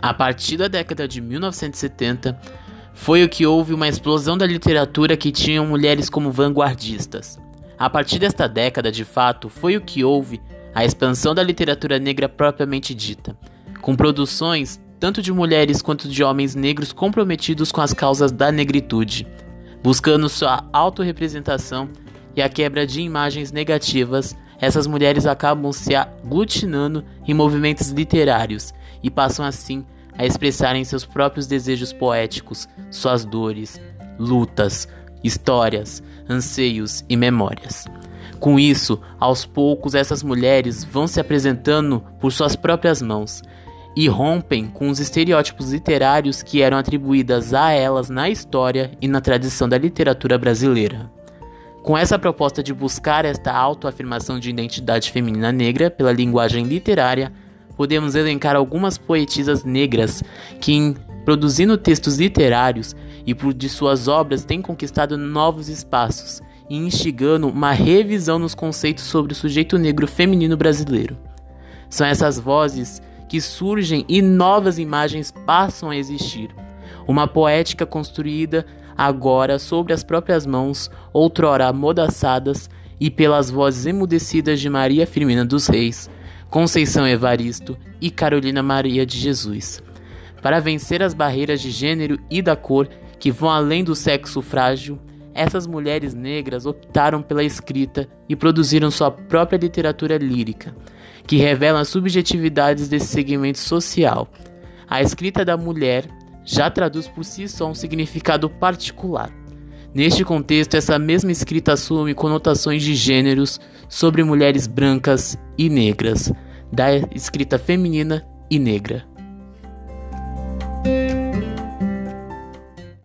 A partir da década de 1970, foi o que houve uma explosão da literatura que tinham mulheres como vanguardistas. A partir desta década, de fato, foi o que houve a expansão da literatura negra propriamente dita, com produções tanto de mulheres quanto de homens negros comprometidos com as causas da negritude, buscando sua autorrepresentação e a quebra de imagens negativas. Essas mulheres acabam se aglutinando em movimentos literários e passam assim a expressarem seus próprios desejos poéticos, suas dores, lutas, histórias, anseios e memórias. Com isso, aos poucos essas mulheres vão se apresentando por suas próprias mãos e rompem com os estereótipos literários que eram atribuídas a elas na história e na tradição da literatura brasileira. Com essa proposta de buscar esta autoafirmação de identidade feminina negra pela linguagem literária, podemos elencar algumas poetisas negras que, produzindo textos literários e por de suas obras, têm conquistado novos espaços e instigando uma revisão nos conceitos sobre o sujeito negro feminino brasileiro. São essas vozes que surgem e novas imagens passam a existir. Uma poética construída agora sobre as próprias mãos, outrora amordaçadas, e pelas vozes emudecidas de Maria Firmina dos Reis, Conceição Evaristo e Carolina Maria de Jesus. Para vencer as barreiras de gênero e da cor que vão além do sexo frágil, essas mulheres negras optaram pela escrita e produziram sua própria literatura lírica, que revela as subjetividades desse segmento social. A escrita da mulher já traduz por si só um significado particular. Neste contexto, essa mesma escrita assume conotações de gêneros sobre mulheres brancas e negras, da escrita feminina e negra.